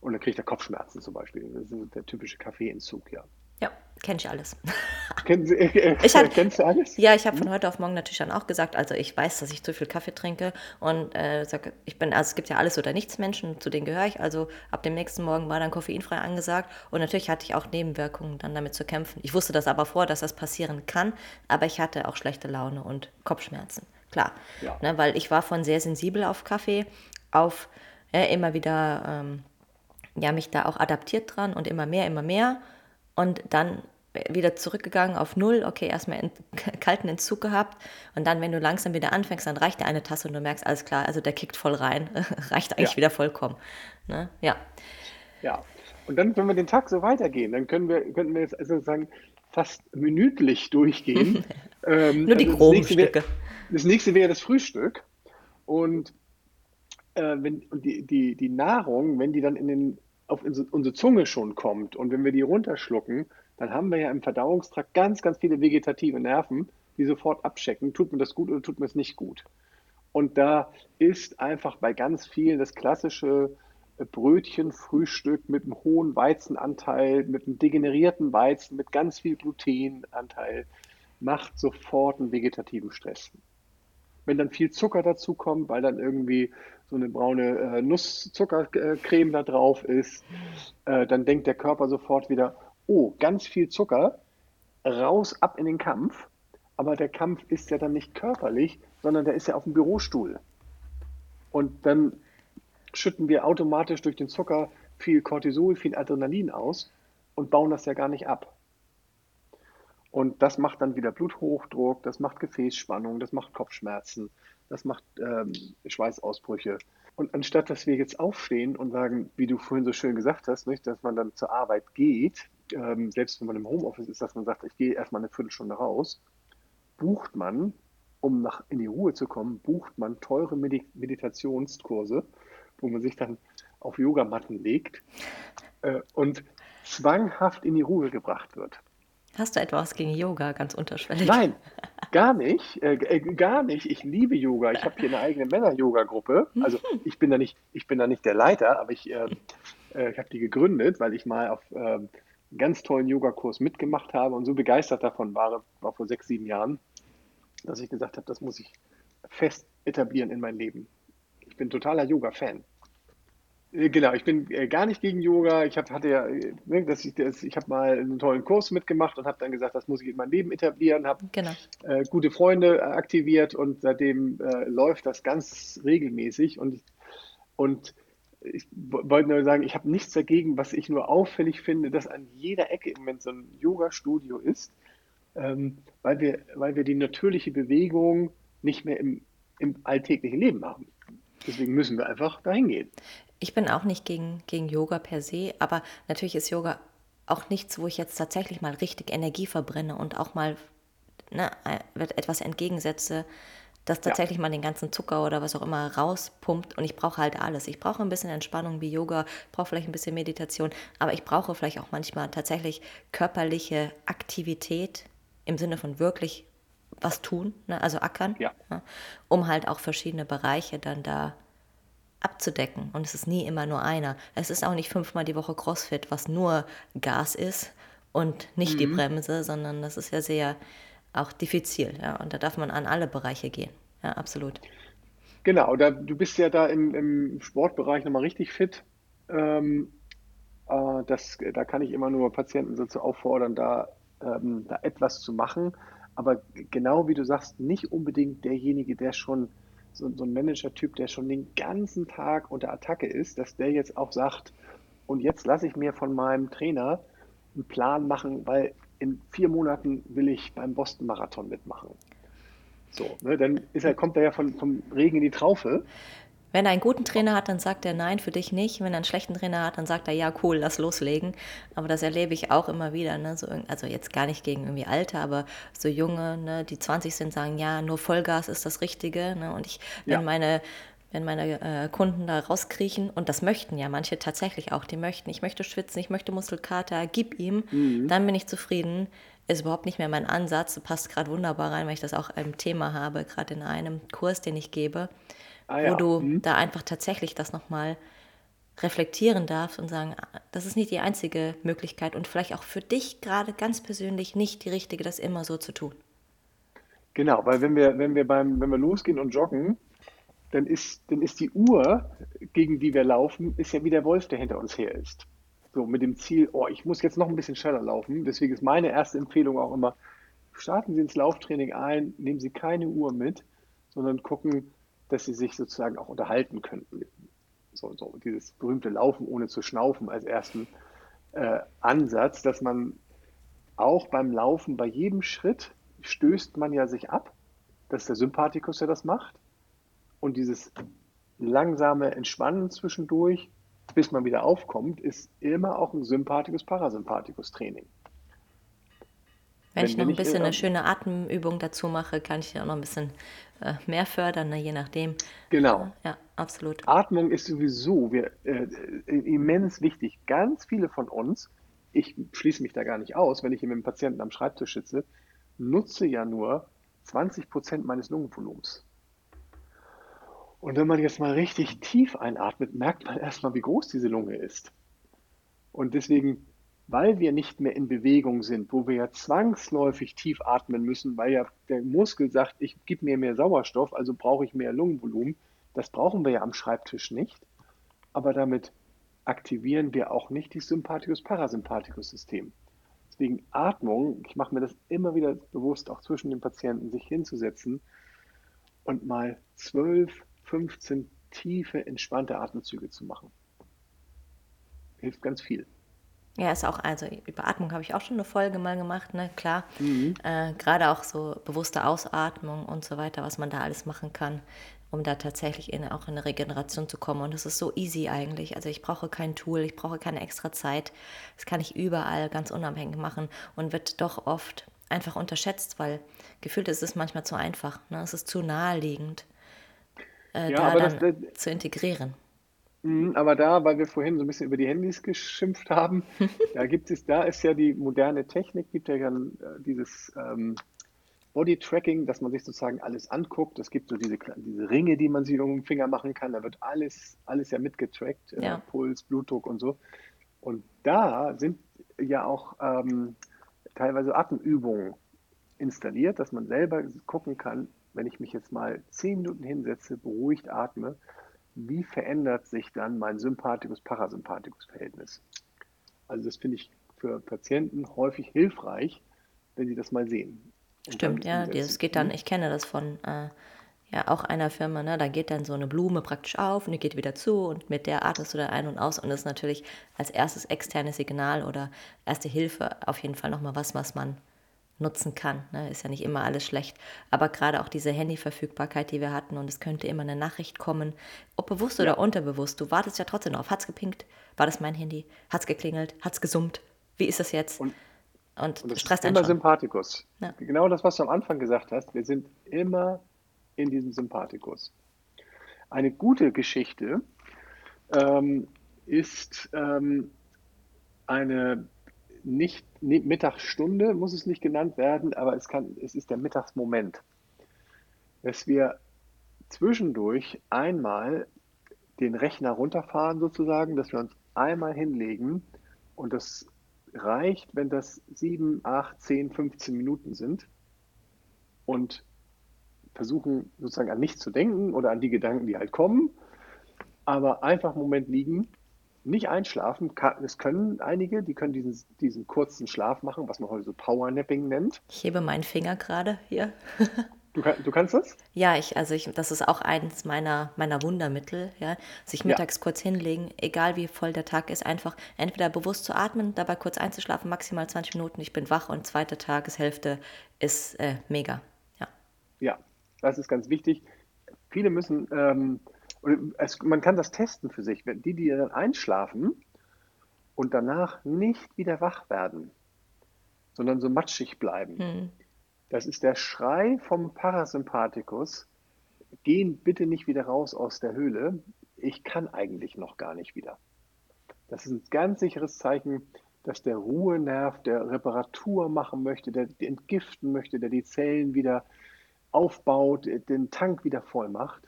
Und dann kriegt er Kopfschmerzen zum Beispiel. Das ist der typische Kaffeeentzug, ja. Ja, kenne ich alles. Kennen Sie, äh, Ich hab- kennst du alles? Ja, ich habe von heute auf morgen natürlich dann auch gesagt, also ich weiß, dass ich zu viel Kaffee trinke und äh, sag, ich bin, also es gibt ja alles oder nichts Menschen, zu denen gehöre ich. Also ab dem nächsten Morgen war dann koffeinfrei angesagt und natürlich hatte ich auch Nebenwirkungen, dann damit zu kämpfen. Ich wusste das aber vor, dass das passieren kann, aber ich hatte auch schlechte Laune und Kopfschmerzen. Klar, Ja. ne, weil ich war von sehr sensibel auf Kaffee, auf äh, immer wieder ähm, ja, mich da auch adaptiert dran und immer mehr, immer mehr. Und dann wieder zurückgegangen auf Null. Okay, erstmal in, kalten Entzug gehabt. Und dann, wenn du langsam wieder anfängst, dann reicht dir eine Tasse und du merkst, alles klar, also der kickt voll rein. reicht eigentlich Ja. wieder vollkommen. Ne? Ja. Ja, und dann, wenn wir den Tag so weitergehen, dann können wir, könnten wir jetzt also sozusagen fast minütlich durchgehen. Ähm, Nur die also groben nächste wär- Stücke. Das nächste wäre das Frühstück. Und, äh, wenn, und die, die, die Nahrung, wenn die dann in den, auf unsere, Zunge schon kommt und wenn wir die runterschlucken, dann haben wir ja im Verdauungstrakt ganz, ganz viele vegetative Nerven, die sofort abchecken, tut mir das gut oder tut mir es nicht gut. Und da ist einfach bei ganz vielen das klassische äh, Brötchenfrühstück mit einem hohen Weizenanteil, mit einem degenerierten Weizen, mit ganz viel Glutenanteil, macht sofort einen vegetativen Stress. Wenn dann viel Zucker dazu kommt, weil dann irgendwie so eine braune äh, Nusszuckercreme da drauf ist, äh, dann denkt der Körper sofort wieder, oh, ganz viel Zucker, raus ab in den Kampf. Aber der Kampf ist ja dann nicht körperlich, sondern der ist ja auf dem Bürostuhl. Und dann schütten wir automatisch durch den Zucker viel Cortisol, viel Adrenalin aus und bauen das ja gar nicht ab. Und das macht dann wieder Bluthochdruck, das macht Gefäßspannung, das macht Kopfschmerzen, das macht ähm, Schweißausbrüche. Und anstatt dass wir jetzt aufstehen und sagen, wie du vorhin so schön gesagt hast, nicht, dass man dann zur Arbeit geht, ähm, selbst wenn man im Homeoffice ist, dass man sagt, ich gehe erstmal eine Viertelstunde raus, bucht man, um nach, in die Ruhe zu kommen, bucht man teure Medi Meditationskurse, wo man sich dann auf Yogamatten legt äh, und zwanghaft in die Ruhe gebracht wird. Hast du etwas gegen Yoga, ganz unterschwellig? Nein, gar nicht, äh, äh, gar nicht. Ich liebe Yoga. Ich habe hier eine eigene Männer-Yoga-Gruppe. Also ich bin da nicht, ich bin da nicht der Leiter, aber ich, äh, äh, ich habe die gegründet, weil ich mal auf ähm, einen ganz tollen Yogakurs mitgemacht habe und so begeistert davon war, war vor sechs, sieben Jahren, dass ich gesagt habe, das muss ich fest etablieren in mein Leben. Ich bin totaler Yoga-Fan. Äh, Genau, ich bin äh, gar nicht gegen Yoga. Ich hab, hatte ja, äh, ne, dass ich, das, ich habe mal einen tollen Kurs mitgemacht und habe dann gesagt, das muss ich in mein Leben etablieren, habe Genau. äh, gute Freunde äh, aktiviert und seitdem äh, läuft das ganz regelmäßig und, und ich wollte nur sagen, ich habe nichts dagegen, was ich nur auffällig finde, dass an jeder Ecke im Moment so ein Yoga-Studio ist, ähm, weil, wir, weil wir die natürliche Bewegung nicht mehr im, im alltäglichen Leben haben. Deswegen müssen wir einfach dahin gehen. Ich bin auch nicht gegen, gegen Yoga per se, aber natürlich ist Yoga auch nichts, wo ich jetzt tatsächlich mal richtig Energie verbrenne und auch mal ne, etwas entgegensetze, das tatsächlich ja. mal den ganzen Zucker oder was auch immer rauspumpt. Und ich brauche halt alles. Ich brauche ein bisschen Entspannung wie Yoga, brauche vielleicht ein bisschen Meditation, aber ich brauche vielleicht auch manchmal tatsächlich körperliche Aktivität im Sinne von wirklich was tun, ne? also ackern, ja. Ja, um halt auch verschiedene Bereiche dann da abzudecken. Und es ist nie immer nur einer. Es ist auch nicht fünfmal die Woche CrossFit, was nur Gas ist und nicht mhm. die Bremse, sondern das ist ja sehr auch diffizil. Ja? Und da darf man an alle Bereiche gehen. Ja, absolut. Genau, da, du bist ja da im, im Sportbereich nochmal richtig fit. Ähm, äh, das, da kann ich immer nur Patienten dazu auffordern, da, ähm, da etwas zu machen. Aber genau wie du sagst, nicht unbedingt derjenige, der schon so, so ein Manager-Typ, der schon den ganzen Tag unter Attacke ist, dass der jetzt auch sagt, und jetzt lasse ich mir von meinem Trainer einen Plan machen, weil in vier Monaten will ich beim Boston-Marathon mitmachen. So, ne, dann ist er, kommt er ja von, vom Regen in die Traufe. Wenn er einen guten Trainer hat, dann sagt er nein, für dich nicht. Wenn er einen schlechten Trainer hat, dann sagt er ja, cool, lass loslegen. Aber das erlebe ich auch immer wieder. Ne? So, also jetzt gar nicht gegen irgendwie Alte, aber so Junge, ne, die 20 sind, sagen, ja, nur Vollgas ist das Richtige. Ne? Und ich, wenn ja. meine wenn meine äh, Kunden da rauskriechen, und das möchten ja manche tatsächlich auch, die möchten, ich möchte schwitzen, ich möchte Muskelkater, gib ihm, mhm. dann bin ich zufrieden. Ist überhaupt nicht mehr mein Ansatz, passt gerade wunderbar rein, weil ich das auch ein Thema habe, gerade in einem Kurs, den ich gebe, ah, ja. wo du mhm. da einfach tatsächlich das nochmal reflektieren darfst und sagen, ah, das ist nicht die einzige Möglichkeit und vielleicht auch für dich gerade ganz persönlich nicht die richtige, das immer so zu tun. Genau, weil wenn wir, wenn wir beim, wenn wir losgehen und joggen, dann ist, dann ist die Uhr, gegen die wir laufen, ist ja wie der Wolf, der hinter uns her ist. So mit dem Ziel, oh, ich muss jetzt noch ein bisschen schneller laufen. Deswegen ist meine erste Empfehlung auch immer, starten Sie ins Lauftraining ein, nehmen Sie keine Uhr mit, sondern gucken, dass Sie sich sozusagen auch unterhalten könnten. So, so dieses berühmte Laufen ohne zu schnaufen als ersten äh, Ansatz, dass man auch beim Laufen bei jedem Schritt stößt man ja sich ab. Das ist der Sympathikus, der das macht. Und dieses langsame Entspannen zwischendurch, bis man wieder aufkommt, ist immer auch ein sympathikus parasympathikus Training. Wenn, wenn ich noch ein bisschen eine schöne Atemübung dazu mache, kann ich auch noch ein bisschen äh, mehr fördern, ne, je nachdem. Genau. Ja, absolut. Atmung ist sowieso wir, äh, immens wichtig. Ganz viele von uns, ich schließe mich da gar nicht aus, wenn ich hier mit dem Patienten am Schreibtisch sitze, nutze ja nur 20 Prozent meines Lungenvolumens. Und wenn man jetzt mal richtig tief einatmet, merkt man erstmal, wie groß diese Lunge ist. Und deswegen, weil wir nicht mehr in Bewegung sind, wo wir ja zwangsläufig tief atmen müssen, weil ja der Muskel sagt, ich gebe mir mehr Sauerstoff, also brauche ich mehr Lungenvolumen, das brauchen wir ja am Schreibtisch nicht. Aber damit aktivieren wir auch nicht das Sympathikus-Parasympathikus-System. Deswegen Atmung, ich mache mir das immer wieder bewusst, auch zwischen den Patienten, sich hinzusetzen und mal zwölf 15 tiefe, entspannte Atemzüge zu machen. Hilft ganz viel. Ja, ist auch, also über Atmung habe ich auch schon eine Folge mal gemacht, ne? Klar. Mhm. Äh, Gerade auch so bewusste Ausatmung und so weiter, was man da alles machen kann, um da tatsächlich in, auch in eine Regeneration zu kommen. Und es ist so easy eigentlich. Also ich brauche kein Tool, ich brauche keine extra Zeit. Das kann ich überall ganz unabhängig machen und wird doch oft einfach unterschätzt, weil gefühlt ist es manchmal zu einfach. Ne? Es ist zu naheliegend äh, ja, da dann das, das, zu integrieren. Mhm, aber da, weil wir vorhin so ein bisschen über die Handys geschimpft haben, da gibt es, da ist ja die moderne Technik, gibt ja dann äh, dieses ähm, Body-Tracking, dass man sich sozusagen alles anguckt. Es gibt so diese, diese Ringe, die man sich um den Finger machen kann. Da wird alles, alles ja mitgetrackt, äh, ja. Puls, Blutdruck und so. Und da sind ja auch ähm, teilweise Atemübungen installiert, dass man selber gucken kann, wenn ich mich jetzt mal zehn Minuten hinsetze, beruhigt atme, wie verändert sich dann mein Sympathikus-Parasympathikus-Verhältnis? Also das finde ich für Patienten häufig hilfreich, wenn sie das mal sehen. Stimmt, ja, das geht dann, ich kenne das von, äh, ja auch einer Firma, ne, da geht dann so eine Blume praktisch auf und die geht wieder zu und mit der atmest du dann ein und aus und das ist natürlich als erstes externes Signal oder erste Hilfe auf jeden Fall nochmal was, was man nutzen kann. Ne? Ist ja nicht immer alles schlecht. Aber gerade auch diese Handyverfügbarkeit, die wir hatten und es könnte immer eine Nachricht kommen, ob bewusst oder unterbewusst, du wartest ja trotzdem auf. Hat's gepinkt? War das mein Handy? Hat's geklingelt? Hat's gesummt? Wie ist das jetzt? Und, und, und das stresst ist immer. Sympathikus. Ja. Genau das, was du am Anfang gesagt hast. Wir sind immer in diesem Sympathikus. Eine gute Geschichte ähm, ist ähm, eine nicht Mittagsstunde, muss es nicht genannt werden, aber es, kann, es ist der Mittagsmoment, dass wir zwischendurch einmal den Rechner runterfahren sozusagen, dass wir uns einmal hinlegen und das reicht, wenn das 7, 8, 10, 15 Minuten sind und versuchen sozusagen an nichts zu denken oder an die Gedanken, die halt kommen, aber einfach einen Moment liegen, nicht einschlafen. Es können einige, die können diesen, diesen kurzen Schlaf machen, was man heute so Powernapping nennt. Ich hebe meinen Finger gerade hier. Du, du, kannst das? Ja, ich, also ich, das ist auch eins meiner, meiner Wundermittel, ja. Sich mittags ja. kurz hinlegen, egal wie voll der Tag ist, einfach entweder bewusst zu atmen, dabei kurz einzuschlafen, maximal 20 Minuten, ich bin wach und zweite Tageshälfte ist äh, mega. Ja. ja, das ist ganz wichtig. Viele müssen, ähm, es, man kann das testen für sich. Die, die dann einschlafen und danach nicht wieder wach werden, sondern so matschig bleiben. Hm. Das ist der Schrei vom Parasympathikus. Gehen bitte nicht wieder raus aus der Höhle. Ich kann eigentlich noch gar nicht wieder. Das ist ein ganz sicheres Zeichen, dass der Ruhenerv, der Reparatur machen möchte, der entgiften möchte, der die Zellen wieder aufbaut, den Tank wieder voll macht,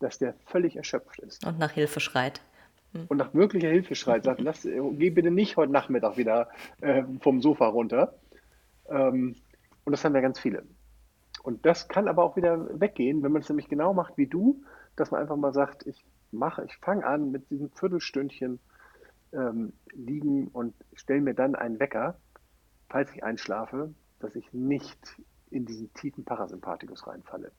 dass der völlig erschöpft ist. Und nach Hilfe schreit. Hm. Und nach wirklicher Hilfe schreit, sagt, lass, geh bitte nicht heute Nachmittag wieder äh, vom Sofa runter. Ähm, und das haben wir ganz viele. Und das kann aber auch wieder weggehen, wenn man es nämlich genau macht wie du, dass man einfach mal sagt, ich mache, ich fange an mit diesem Viertelstündchen ähm, liegen und stelle mir dann einen Wecker, falls ich einschlafe, dass ich nicht in diesen tiefen Parasympathikus reinfalle.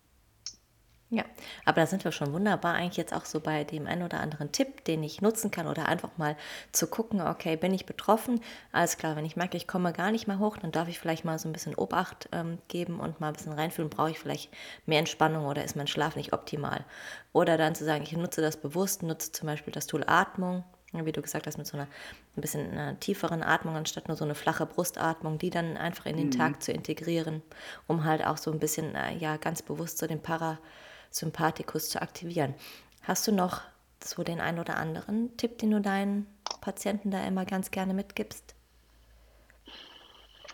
Ja, aber da sind wir schon wunderbar eigentlich jetzt auch so bei dem einen oder anderen Tipp, den ich nutzen kann oder einfach mal zu gucken, okay, bin ich betroffen? Alles klar, wenn ich merke, ich komme gar nicht mehr hoch, dann darf ich vielleicht mal so ein bisschen Obacht ähm, geben und mal ein bisschen reinfühlen, brauche ich vielleicht mehr Entspannung oder ist mein Schlaf nicht optimal? Oder dann zu sagen, ich nutze das bewusst, nutze zum Beispiel das Tool Atmung, wie du gesagt hast, mit so einer ein bisschen einer tieferen Atmung, anstatt nur so eine flache Brustatmung, die dann einfach in den mhm. Tag zu integrieren, um halt auch so ein bisschen, äh, ja, ganz bewusst so den Parasympathikus zu aktivieren. Hast du noch so den einen oder anderen Tipp, den du deinen Patienten da immer ganz gerne mitgibst?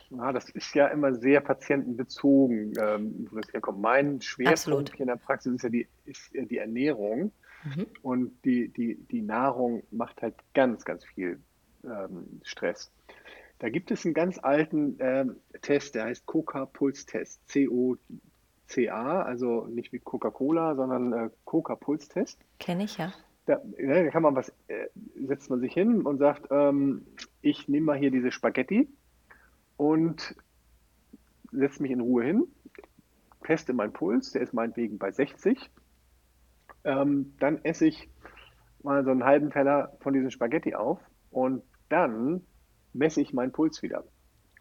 Ja, das ist ja immer sehr patientenbezogen, ähm, wo das herkommt. Mein Schwerpunkt hier in der Praxis ist ja die, ist die Ernährung. Mhm. Und die, die, die Nahrung macht halt ganz, ganz viel ähm, Stress. Da gibt es einen ganz alten ähm, Test, der heißt Coca-Puls-Test. C-O-C-A, also nicht wie Coca-Cola, sondern äh, Coca-Puls-Test. Kenne ich, ja. Da, ja, da kann man was, äh, setzt man sich hin und sagt, ähm, ich nehme mal hier diese Spaghetti und setze mich in Ruhe hin, teste meinen Puls, der ist meinetwegen bei 60 ähm, dann esse ich mal so einen halben Teller von diesen Spaghetti auf und dann messe ich meinen Puls wieder.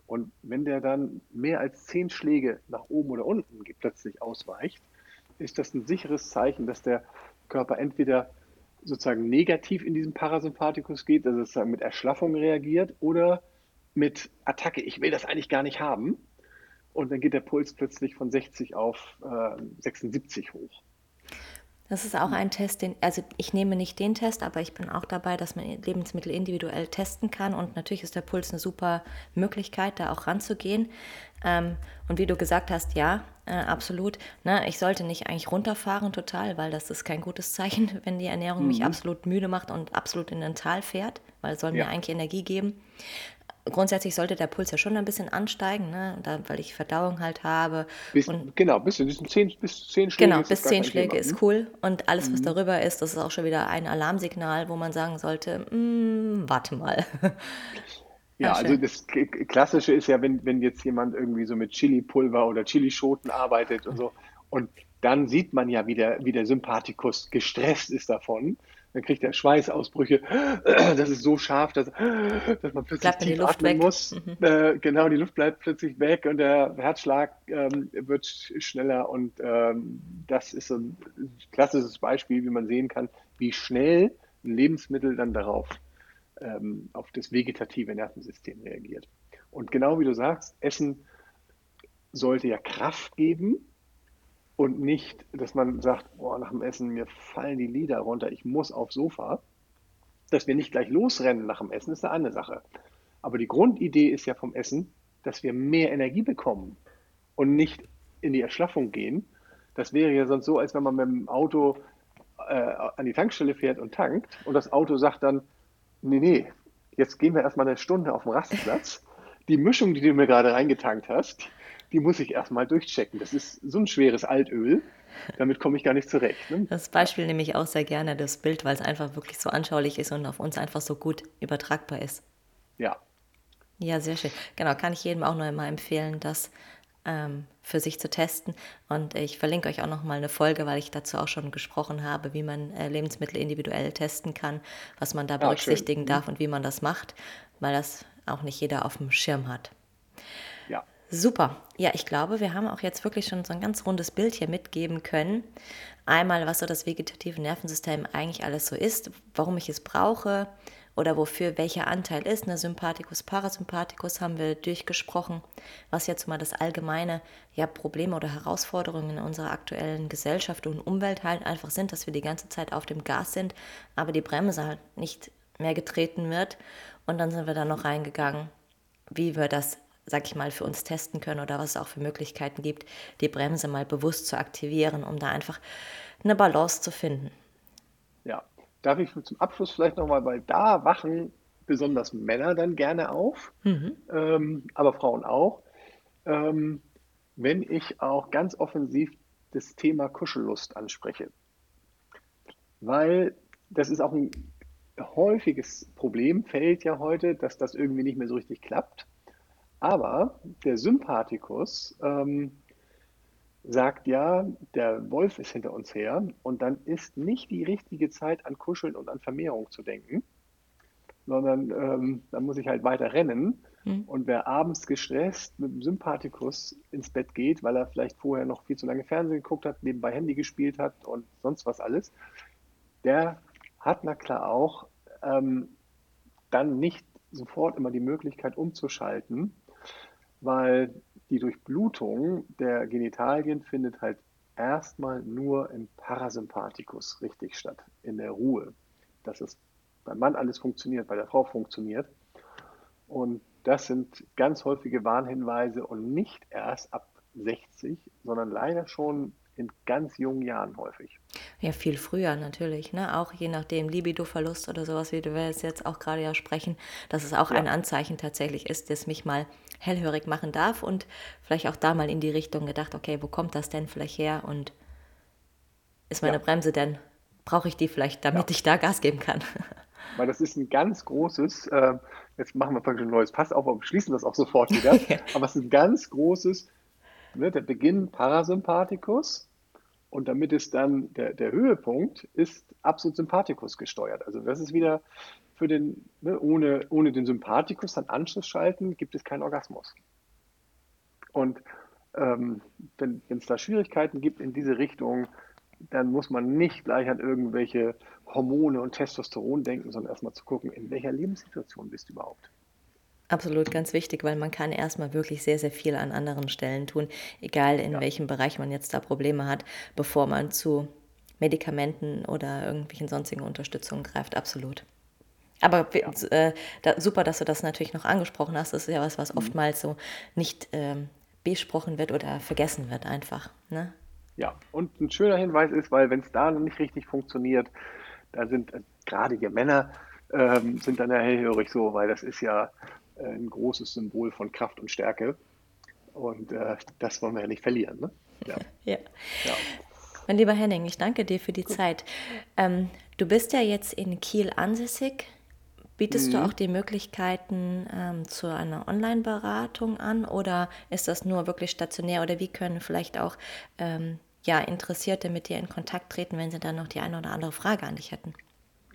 Und wenn der dann mehr als zehn Schläge nach oben oder unten plötzlich ausweicht, ist das ein sicheres Zeichen, dass der Körper entweder sozusagen negativ in diesen Parasympathikus geht, also sozusagen mit Erschlaffung reagiert oder mit Attacke, ich will das eigentlich gar nicht haben. Und dann geht der Puls plötzlich von 60 auf äh, 76 hoch. Das ist auch ein Test, den, also ich nehme nicht den Test, aber ich bin auch dabei, dass man Lebensmittel individuell testen kann. Und natürlich ist der Puls eine super Möglichkeit, da auch ranzugehen. Ähm, und wie du gesagt hast, ja, äh, absolut. Ne, ich sollte nicht eigentlich runterfahren total, weil das ist kein gutes Zeichen, wenn die Ernährung mhm. mich absolut müde macht und absolut in den Tal fährt, weil es soll ja. mir eigentlich Energie geben grundsätzlich sollte der Puls ja schon ein bisschen ansteigen, ne? da, weil ich Verdauung halt habe. Bis, und, genau, bis diesen zehn, bis zehn Schläge. Genau, bis zehn Schläge ist cool. Und alles, was mhm. darüber ist, das ist auch schon wieder ein Alarmsignal, wo man sagen sollte, mm, warte mal. Ja, also das Klassische ist ja, wenn, wenn jetzt jemand irgendwie so mit Chili-Pulver oder Chilischoten arbeitet und so. Und dann sieht man ja, wie der, wie der Sympathikus gestresst ist davon. Dann kriegt er Schweißausbrüche. Das ist so scharf, dass, dass man plötzlich Bleibt tief atmen weg. muss. Mhm. Äh, genau, die Luft bleibt plötzlich weg und der Herzschlag ähm, wird schneller. Und ähm, das ist so ein klassisches Beispiel, wie man sehen kann, wie schnell ein Lebensmittel dann darauf ähm, auf das vegetative Nervensystem reagiert. Und genau wie du sagst, Essen sollte ja Kraft geben und nicht, dass man sagt, boah, nach dem Essen, mir fallen die Lieder runter, ich muss aufs Sofa. Dass wir nicht gleich losrennen nach dem Essen, ist eine andere Sache. Aber die Grundidee ist ja vom Essen, dass wir mehr Energie bekommen und nicht in die Erschlaffung gehen. Das wäre ja sonst so, als wenn man mit dem Auto äh, an die Tankstelle fährt und tankt und das Auto sagt dann, nee, nee, jetzt gehen wir erstmal eine Stunde auf den Rastplatz. Die Mischung, die du mir gerade reingetankt hast, die muss ich erstmal durchchecken. Das ist so ein schweres Altöl. Damit komme ich gar nicht zurecht. Ne? Das Beispiel nehme ich auch sehr gerne, das Bild, weil es einfach wirklich so anschaulich ist und auf uns einfach so gut übertragbar ist. Ja. Ja, sehr schön. Genau, kann ich jedem auch nur immer empfehlen, das ähm, für sich zu testen. Und ich verlinke euch auch noch mal eine Folge, weil ich dazu auch schon gesprochen habe, wie man äh, Lebensmittel individuell testen kann, was man da ah, berücksichtigen ja, darf und wie man das macht, weil das auch nicht jeder auf dem Schirm hat. Super. Ja, ich glaube, wir haben auch jetzt wirklich schon so ein ganz rundes Bild hier mitgeben können. Einmal, was so das vegetative Nervensystem eigentlich alles so ist, warum ich es brauche oder wofür welcher Anteil ist. Ne, Sympathikus, Parasympathikus haben wir durchgesprochen, was jetzt mal das allgemeine ja, Probleme oder Herausforderungen in unserer aktuellen Gesellschaft und Umwelt halt einfach sind, dass wir die ganze Zeit auf dem Gas sind, aber die Bremse halt nicht mehr getreten wird. Und dann sind wir da noch reingegangen, wie wir das sag ich mal, für uns testen können oder was es auch für Möglichkeiten gibt, die Bremse mal bewusst zu aktivieren, um da einfach eine Balance zu finden. Ja, darf ich zum Abschluss vielleicht nochmal, weil da wachen besonders Männer dann gerne auf, mhm. ähm, aber Frauen auch, ähm, wenn ich auch ganz offensiv das Thema Kuschellust anspreche. Weil das ist auch ein häufiges Problemfeld ja heute, dass das irgendwie nicht mehr so richtig klappt. Aber der Sympathikus ähm, sagt ja, der Wolf ist hinter uns her und dann ist nicht die richtige Zeit an Kuscheln und an Vermehrung zu denken, sondern ähm, dann muss ich halt weiter rennen. Mhm. Und wer abends gestresst mit dem Sympathikus ins Bett geht, weil er vielleicht vorher noch viel zu lange Fernsehen geguckt hat, nebenbei Handy gespielt hat und sonst was alles, der hat na klar auch ähm, dann nicht sofort immer die Möglichkeit umzuschalten weil die Durchblutung der Genitalien findet halt erstmal nur im Parasympathikus richtig statt, in der Ruhe. Dass es beim Mann alles funktioniert, bei der Frau funktioniert. Und das sind ganz häufige Warnhinweise und nicht erst ab 60, sondern leider schon in ganz jungen Jahren häufig. Ja, viel früher natürlich, ne? Auch je nachdem Libido-Verlust oder sowas, wie du es jetzt auch gerade ja sprechen, dass es auch ja. ein Anzeichen tatsächlich ist, das mich mal hellhörig machen darf und vielleicht auch da mal in die Richtung gedacht, okay, wo kommt das denn vielleicht her und ist meine ja. Bremse denn, brauche ich die vielleicht, damit ja. ich da Gas geben kann? Weil das ist ein ganz großes, äh, jetzt machen wir praktisch ein neues Pass auf, aber schließen das auch sofort wieder, aber es ist ein ganz großes, ne, der Beginn Parasympathikus und damit ist dann der, der Höhepunkt ist absolut Sympathikus gesteuert. Also das ist wieder für den, ne, ohne, ohne den Sympathikus dann Anschluss schalten, gibt es keinen Orgasmus. Und ähm, wenn es da Schwierigkeiten gibt in diese Richtung, dann muss man nicht gleich an irgendwelche Hormone und Testosteron denken, sondern erstmal zu gucken, in welcher Lebenssituation bist du überhaupt. Absolut ganz wichtig, weil man kann erstmal wirklich sehr, sehr viel an anderen Stellen tun, egal in ja. welchem Bereich man jetzt da Probleme hat, bevor man zu Medikamenten oder irgendwelchen sonstigen Unterstützungen greift. Absolut. Aber äh, da, super, dass du das natürlich noch angesprochen hast. Das ist ja was, was mhm. oftmals so nicht ähm, besprochen wird oder vergessen wird einfach. Ne? Ja, und ein schöner Hinweis ist, weil wenn es da noch nicht richtig funktioniert, da sind äh, gerade wir Männer ähm, sind dann ja hellhörig so, weil das ist ja äh, ein großes Symbol von Kraft und Stärke. Und äh, das wollen wir ja nicht verlieren. Ne? Ja. ja. ja. Mein lieber Henning, ich danke dir für die Gut. Zeit. Ähm, du bist ja jetzt in Kiel ansässig. Bietest mhm. du auch die Möglichkeiten ähm, zu einer Online-Beratung an oder ist das nur wirklich stationär oder wie können vielleicht auch ähm, ja, Interessierte mit dir in Kontakt treten, wenn sie dann noch die eine oder andere Frage an dich hätten?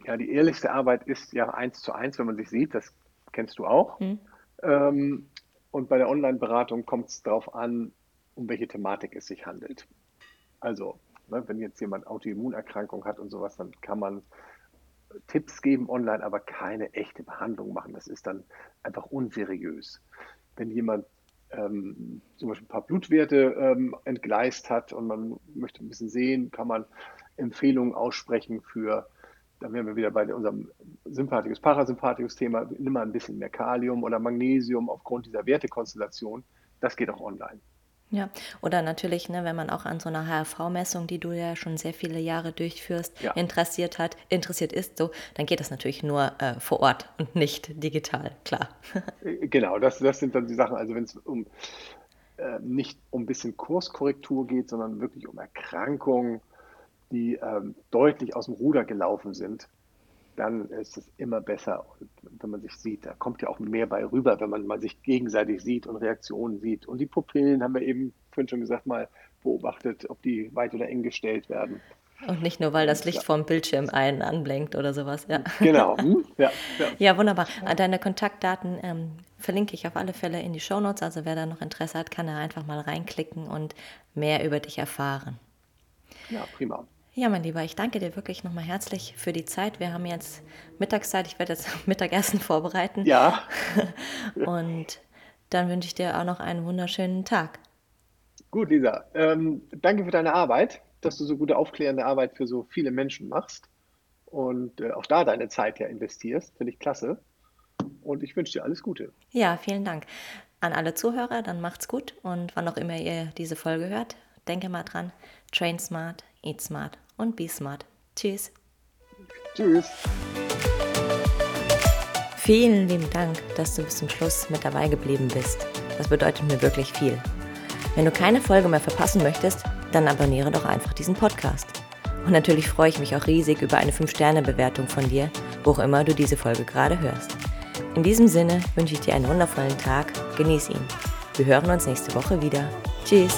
Ja, die ehrlichste Arbeit ist ja eins zu eins, wenn man sich sieht. Das kennst du auch. Hm. Ähm, und bei der Online-Beratung kommt es darauf an, um welche Thematik es sich handelt. Also, ne, wenn jetzt jemand Autoimmunerkrankung hat und sowas, dann kann man Tipps geben online, aber keine echte Behandlung machen. Das ist dann einfach unseriös. Wenn jemand ähm, zum Beispiel ein paar Blutwerte ähm, entgleist hat und man möchte ein bisschen sehen, kann man Empfehlungen aussprechen für, dann wären wir wieder bei unserem sympathikus parasympathikus Thema, nimm mal ein bisschen mehr Kalium oder Magnesium aufgrund dieser Wertekonstellation. Das geht auch online. Ja, oder natürlich, ne, wenn man auch an so einer HRV-Messung, die du ja schon sehr viele Jahre durchführst, ja. interessiert hat, interessiert ist, so, dann geht das natürlich nur äh, vor Ort und nicht digital, klar. Äh, genau, das, das sind dann die Sachen, also wenn es um äh, nicht um ein bisschen Kurskorrektur geht, sondern wirklich um Erkrankungen, die ähm, deutlich aus dem Ruder gelaufen sind, dann ist es immer besser, und wenn man sich sieht. Da kommt ja auch mehr bei rüber, wenn man mal sich gegenseitig sieht und Reaktionen sieht. Und die Pupillen haben wir eben vorhin schon gesagt, mal beobachtet, ob die weit oder eng gestellt werden. Und nicht nur, weil das Licht vom Bildschirm einen anblinkt oder sowas. Ja. Genau. Hm? Ja, ja. ja, wunderbar. Deine Kontaktdaten ähm, verlinke ich auf alle Fälle in die Shownotes. Also wer da noch Interesse hat, kann da einfach mal reinklicken und mehr über dich erfahren. Ja, prima. Ja, mein Lieber, ich danke dir wirklich nochmal herzlich für die Zeit. Wir haben jetzt Mittagszeit. Ich werde jetzt Mittagessen vorbereiten. Ja. Und dann wünsche ich dir auch noch einen wunderschönen Tag. Gut, Lisa. Ähm, danke für deine Arbeit, dass du so gute aufklärende Arbeit für so viele Menschen machst und äh, auch da deine Zeit ja investierst. Finde ich klasse. Und ich wünsche dir alles Gute. Ja, vielen Dank. An alle Zuhörer, dann macht's gut und wann auch immer ihr diese Folge hört, denke mal dran, train smart, eat smart und be smart. Tschüss. Tschüss. Vielen lieben Dank, dass du bis zum Schluss mit dabei geblieben bist. Das bedeutet mir wirklich viel. Wenn du keine Folge mehr verpassen möchtest, dann abonniere doch einfach diesen Podcast. Und natürlich freue ich mich auch riesig über eine 5-Sterne-Bewertung von dir, wo auch immer du diese Folge gerade hörst. In diesem Sinne wünsche ich dir einen wundervollen Tag, genieß ihn. Wir hören uns nächste Woche wieder. Tschüss!